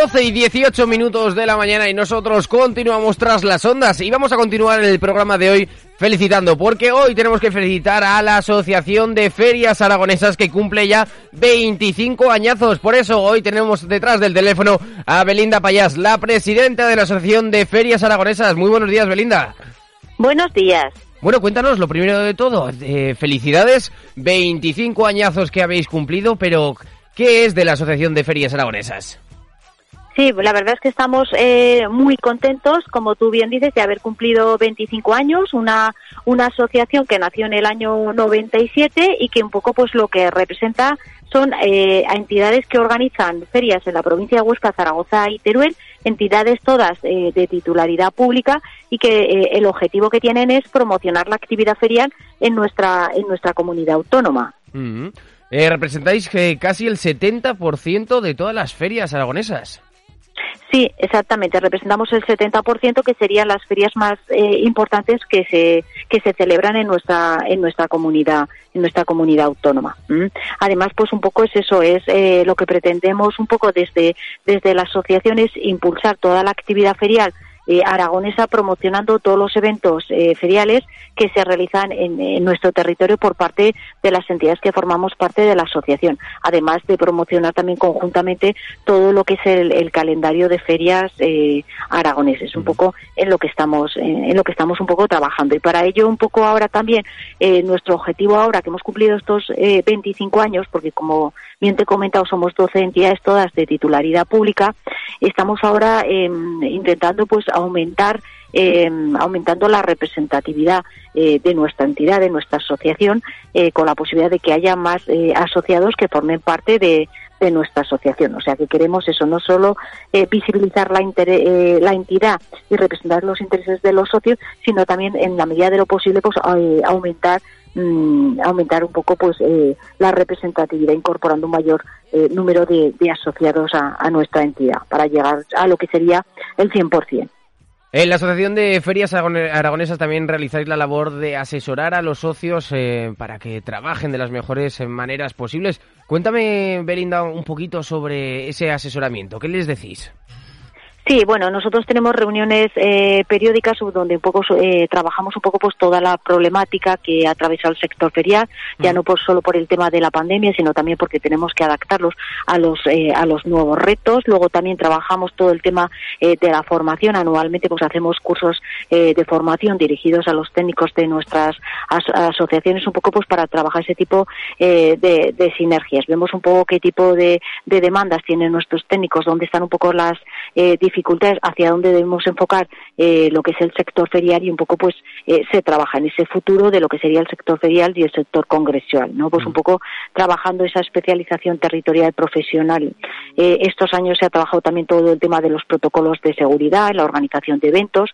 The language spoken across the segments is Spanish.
Doce y 18 minutos de la mañana y nosotros continuamos tras las ondas y vamos a continuar el programa de hoy felicitando porque hoy tenemos que felicitar a la Asociación de Ferias Aragonesas que cumple ya 25 añazos. Por eso hoy tenemos detrás del teléfono a Belinda Payás, la presidenta de la Asociación de Ferias Aragonesas. Muy buenos días, Belinda. Buenos días. Bueno, cuéntanos lo primero de todo. Eh, felicidades, 25 añazos que habéis cumplido, pero ¿qué es de la Asociación de Ferias Aragonesas? Sí, la verdad es que estamos eh, muy contentos, como tú bien dices, de haber cumplido 25 años, una, una asociación que nació en el año 97 y que un poco pues lo que representa son eh, entidades que organizan ferias en la provincia de Huesca, Zaragoza y Teruel, entidades todas eh, de titularidad pública y que eh, el objetivo que tienen es promocionar la actividad ferial en nuestra, en nuestra comunidad autónoma. Mm-hmm. representáis casi el 70% de todas las ferias aragonesas. Sí, exactamente. Representamos el 70% que serían las ferias más eh, importantes que se que se celebran en nuestra en nuestra comunidad en nuestra comunidad autónoma. Además, pues un poco es eso es eh, lo que pretendemos un poco desde desde la asociación es impulsar toda la actividad ferial eh, aragonesa promocionando todos los eventos eh, feriales que se realizan en, nuestro territorio por parte de las entidades que formamos parte de la asociación, además de promocionar también conjuntamente todo lo que es el, calendario de ferias eh, aragoneses, un poco en lo que estamos en lo que estamos un poco trabajando. Y para ello un poco ahora también nuestro objetivo ahora que hemos cumplido estos 25 años, porque como bien te he comentado somos 12 entidades todas de titularidad pública, estamos ahora em, intentando pues aumentar eh, aumentando la representatividad eh, de nuestra entidad, de nuestra asociación, eh, con la posibilidad de que haya más asociados que formen parte de, nuestra asociación. O sea que queremos eso, no solo visibilizar la, la entidad y representar los intereses de los socios, sino también en la medida de lo posible pues aumentar mm, aumentar un poco pues la representatividad incorporando un mayor número de, asociados a, a, nuestra entidad para llegar a lo que sería el 100%. En la Asociación de Ferias Aragonesas también realizáis la labor de asesorar a los socios eh, para que trabajen de las mejores maneras posibles. Cuéntame, Belinda, un poquito sobre ese asesoramiento. ¿Qué les decís? Sí, bueno, nosotros tenemos reuniones eh, periódicas donde un poco eh, trabajamos un poco pues toda la problemática que atraviesa el sector ferial, ya no por solo por el tema de la pandemia, sino también porque tenemos que adaptarlos a los eh, a los nuevos retos. Luego también trabajamos todo el tema de la formación. Anualmente pues hacemos cursos de formación dirigidos a los técnicos de nuestras asociaciones un poco pues para trabajar ese tipo de, sinergias. Vemos un poco qué tipo de, de demandas tienen nuestros técnicos, dónde están un poco las dificultades dificultades hacia dónde debemos enfocar eh, lo que es el sector ferial y un poco pues eh, se trabaja en ese futuro de lo que sería el sector ferial y el sector congresual, ¿no? Pues un mm. poco trabajando esa especialización territorial profesional. Eh, estos años se ha trabajado también todo el tema de los protocolos de seguridad, la organización de eventos,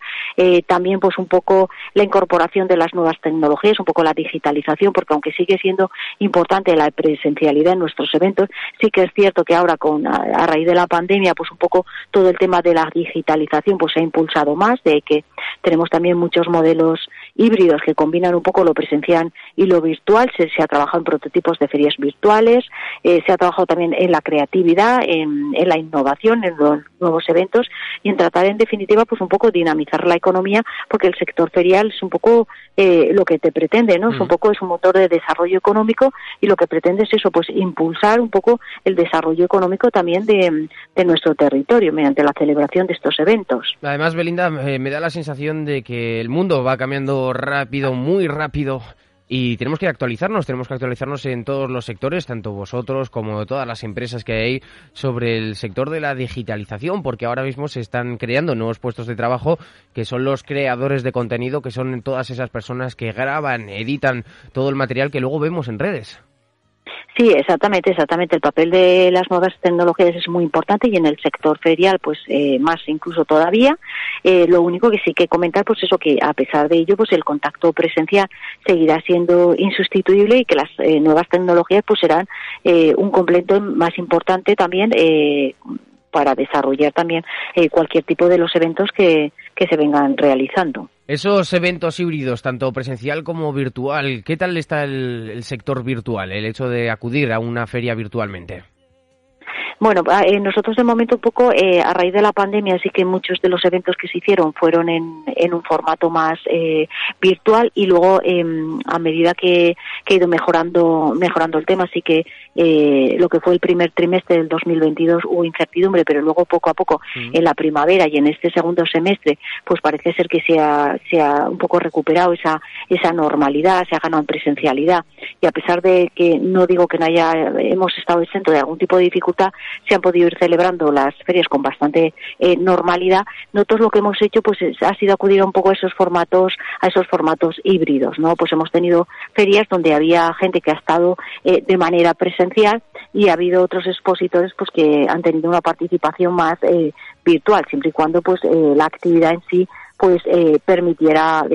también pues un poco la incorporación de las nuevas tecnologías, un poco la digitalización, porque aunque sigue siendo importante la presencialidad en nuestros eventos, sí que es cierto que ahora con a raíz de la pandemia pues un poco todo el tema de la digitalización pues se ha impulsado más, de que tenemos también muchos modelos híbridos que combinan un poco lo presencial y lo virtual. Se, ha trabajado en prototipos de ferias virtuales, eh, se ha trabajado también en la creatividad, en, la innovación, en los nuevos eventos y en tratar en definitiva pues un poco dinamizar la economía porque el sector ferial es un poco eh, lo que te pretende, ¿no? Es un poco es un motor de desarrollo económico y lo que pretende es eso, pues impulsar un poco el desarrollo económico también de, de nuestro territorio mediante la celebración de estos eventos. Además, Belinda, eh, me da la sensación de que el mundo va cambiando rápido, muy rápido. Y tenemos que actualizarnos, tenemos que actualizarnos en todos los sectores, tanto vosotros como todas las empresas que hay sobre el sector de la digitalización, porque ahora mismo se están creando nuevos puestos de trabajo que son los creadores de contenido, que son todas esas personas que graban, editan todo el material que luego vemos en redes. Sí, exactamente, exactamente. El papel de las nuevas tecnologías es muy importante y en el sector ferial, pues eh, más incluso todavía. Eh, lo único que sí que comentar, pues eso que a pesar de ello, pues el contacto presencial seguirá siendo insustituible y que las eh, nuevas tecnologías, pues serán un complemento más importante también para desarrollar también cualquier tipo de los eventos que, que se vengan realizando. Esos eventos híbridos, tanto presencial como virtual, ¿qué tal está el, sector virtual, el hecho de acudir a una feria virtualmente? Bueno, ah, eh, nosotros de momento un poco eh, a raíz de la pandemia sí que muchos de los eventos que se hicieron fueron en, en un formato más eh, virtual y luego em, a medida que, que, ha ido mejorando mejorando el tema sí que eh, lo que fue el primer trimestre del 2022 hubo incertidumbre, pero luego poco a poco mm. en la primavera y en este segundo semestre pues parece ser que se ha, se ha un poco recuperado esa esa normalidad, se ha ganado en presencialidad y a pesar de que no digo que no haya hemos estado exento de algún tipo de dificultad se han podido ir celebrando las ferias con bastante eh, normalidad. Nosotros lo que hemos hecho pues ha sido acudir un poco a esos formatos, a esos formatos híbridos, ¿no? Pues hemos tenido ferias donde había gente que ha estado eh, de manera presencial y ha habido otros expositores pues que han tenido una participación más eh, virtual, siempre y cuando pues la actividad en sí pues permitiera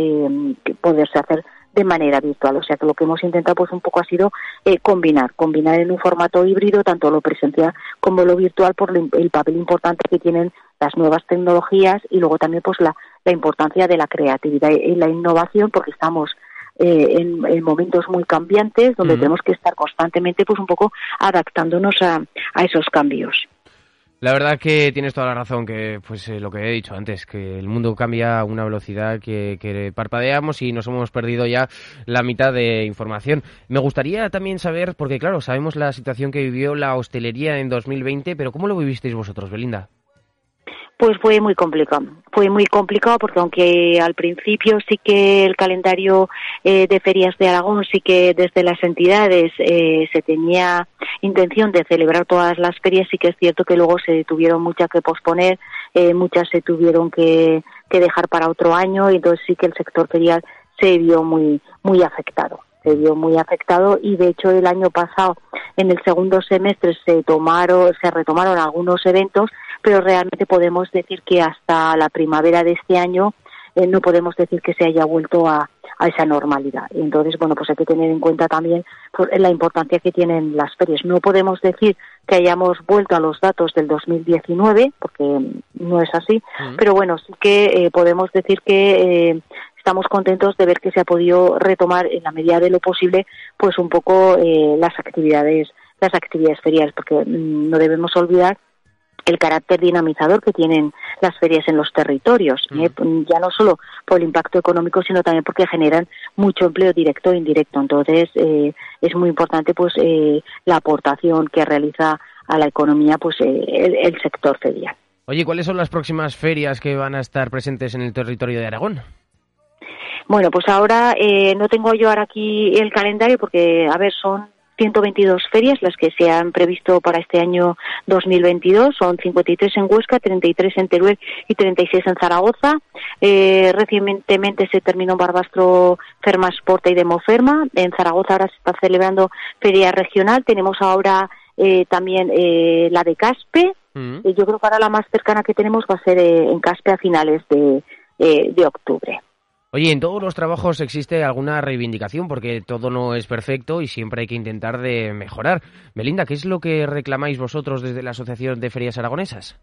poderse hacer de manera virtual. O sea que lo que hemos intentado pues un poco ha sido eh, combinar, combinar en un formato híbrido tanto lo presencial como lo virtual por el papel importante que tienen las nuevas tecnologías y luego también pues la, la importancia de la creatividad y la innovación porque estamos eh, en, momentos muy cambiantes donde tenemos que estar constantemente pues un poco adaptándonos a, a esos cambios. La verdad que tienes toda la razón, que pues eh, lo que he dicho antes, que el mundo cambia a una velocidad que, que, parpadeamos y nos hemos perdido ya la mitad de información. Me gustaría también saber, porque claro, sabemos la situación que vivió la hostelería en 2020, pero ¿cómo lo vivisteis vosotros, Belinda? Pues fue muy complicado. Fue muy complicado porque aunque al principio sí que el calendario eh, de ferias de Aragón sí que desde las entidades eh, se tenía intención de celebrar todas las ferias, sí que es cierto que luego se tuvieron muchas que posponer, eh, muchas se tuvieron que, que dejar para otro año y entonces sí que el sector ferial se vio muy muy afectado se vio muy afectado y de hecho el año pasado en el segundo semestre se tomaron se retomaron algunos eventos pero realmente podemos decir que hasta la primavera de este año eh, no podemos decir que se haya vuelto a, a esa normalidad. Entonces, bueno, pues hay que tener en cuenta también pues, la importancia que tienen las ferias. No podemos decir que hayamos vuelto a los datos del 2019, porque no es así, pero bueno, sí que eh, podemos decir que eh, estamos contentos de ver que se ha podido retomar en la medida de lo posible, pues un poco las actividades, las actividades feriales, porque mm, no debemos olvidar el carácter dinamizador que tienen las ferias en los territorios, ¿eh? mm. ya no solo por el impacto económico, sino también porque generan mucho empleo directo e indirecto. Entonces, eh, es muy importante pues eh, la aportación que realiza a la economía pues el, sector ferial. Oye, ¿cuáles son las próximas ferias que van a estar presentes en el territorio de Aragón? Bueno, pues ahora no tengo yo ahora aquí el calendario porque, a ver, son 122 ferias las que se han previsto para este año 2022. Son 53 en Huesca, 33 en Teruel y 36 en Zaragoza. Eh, recientemente se terminó Barbastro Fermasporta y Demoferma. En Zaragoza ahora se está celebrando feria regional. Tenemos ahora eh, también eh, la de Caspe. Mm. yo creo que ahora la más cercana que tenemos va a ser en Caspe a finales de, de octubre. Oye, en todos los trabajos existe alguna reivindicación porque todo no es perfecto y siempre hay que intentar de mejorar. Belinda, ¿qué es lo que reclamáis vosotros desde la Asociación de Ferias Aragonesas?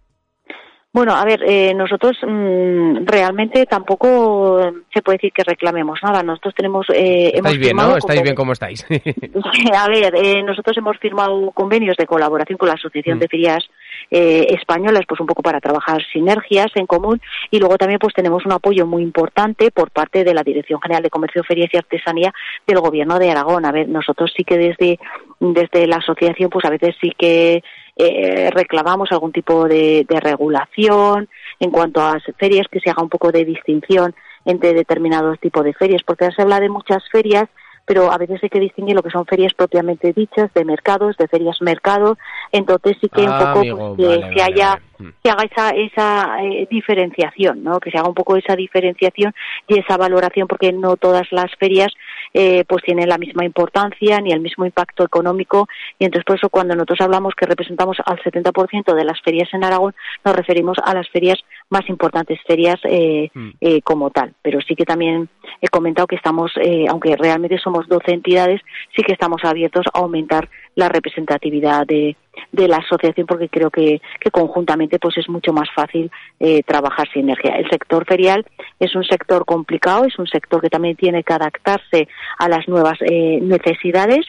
Bueno, a ver, eh, nosotros mm, realmente tampoco se puede decir que reclamemos nada. Nosotros tenemos. Eh, estáis bien, ¿no? Estáis bien como estáis. a ver, eh, nosotros hemos firmado convenios de colaboración con la Asociación mm. de Ferias eh, españolas, pues un poco para trabajar sinergias en común y luego también pues tenemos un apoyo muy importante por parte de la Dirección General de Comercio, Ferias y Artesanía del Gobierno de Aragón. A ver, nosotros sí que desde, desde la asociación pues a veces sí que eh, reclamamos algún tipo de, de regulación en cuanto a ferias, que se haga un poco de distinción entre determinados tipos de ferias, porque se habla de muchas ferias pero a veces hay que distinguir lo que son ferias propiamente dichas, de mercados, de ferias mercados, entonces sí que un ah, poco pues, que, haya mm. Que haga esa, esa eh, diferenciación, ¿no? Que se haga un poco esa diferenciación y esa valoración, porque no todas las ferias eh, pues tienen la misma importancia ni el mismo impacto económico y entonces por eso cuando nosotros hablamos que representamos al 70% de las ferias en Aragón nos referimos a las ferias más importantes, ferias eh, mm. eh, como tal. Pero sí que también he comentado que estamos, eh, aunque realmente somos 12 entidades, sí que estamos abiertos a aumentar la representatividad de, de la asociación porque creo que, que conjuntamente pues es mucho más fácil eh, trabajar sinergia. El sector ferial es un sector complicado, es un sector que también tiene que adaptarse a las nuevas eh, necesidades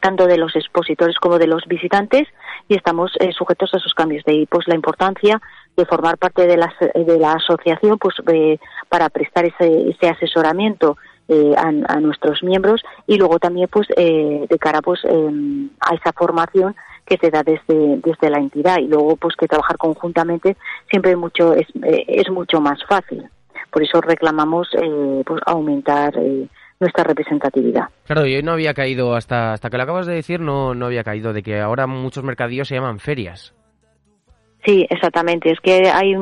tanto de los expositores como de los visitantes y estamos eh, sujetos a esos cambios. De ahí pues la importancia de formar parte de la, de la asociación pues para prestar ese, ese asesoramiento eh, a, a, nuestros miembros y luego también pues eh, de cara pues em, a esa formación que se da desde, desde la entidad y luego pues que trabajar conjuntamente siempre mucho es, eh, es mucho más fácil por eso reclamamos pues aumentar nuestra representatividad. Claro, yo no había caído, hasta, hasta que lo acabas de decir, no, no había caído de que ahora muchos mercadillos se llaman ferias. Sí, exactamente. Es que hay,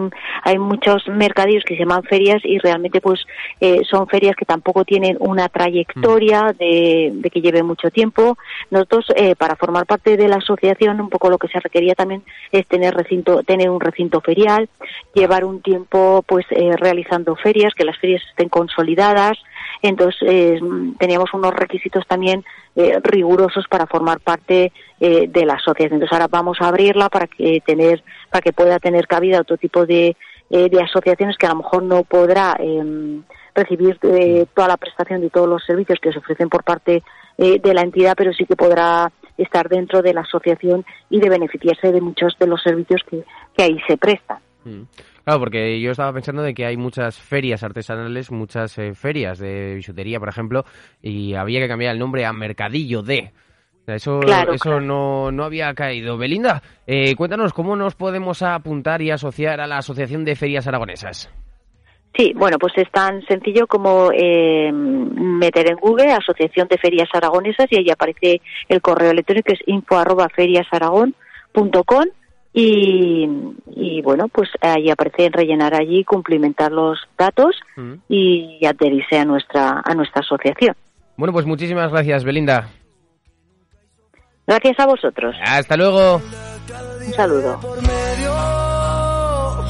hay muchos mercadillos que se llaman ferias y realmente pues eh, son ferias que tampoco tienen una trayectoria mm. de, de que lleve mucho tiempo. Nosotros eh, para formar parte de la asociación un poco lo que se requería también es tener recinto, tener un recinto ferial, llevar un tiempo pues eh, realizando ferias, que las ferias estén consolidadas, entonces, eh, teníamos unos requisitos también eh, rigurosos para formar parte eh, de la asociación. Entonces, ahora vamos a abrirla para que, tener, para que pueda tener cabida otro tipo de, de asociaciones que a lo mejor no podrá em, recibir toda la prestación de todos los servicios que se ofrecen por parte de la entidad, pero sí que podrá estar dentro de la asociación y de beneficiarse de muchos de los servicios que, que ahí se prestan. Mm. Claro, porque yo estaba pensando de que hay muchas ferias artesanales, muchas eh, ferias de bisutería, por ejemplo, y había que cambiar el nombre a Mercadillo de. Eso, eso No, no había caído. Belinda, eh, cuéntanos cómo nos podemos apuntar y asociar a la Asociación de Ferias Aragonesas. Sí, bueno, pues es tan sencillo como eh, meter en Google Asociación de Ferias Aragonesas y ahí aparece el correo electrónico que es info arroba y, y, bueno, pues ahí aparece rellenar allí, cumplimentar los datos mm. y adherirse a nuestra, a nuestra asociación. Bueno, pues muchísimas gracias, Belinda. Gracias a vosotros. Hasta luego. Un saludo.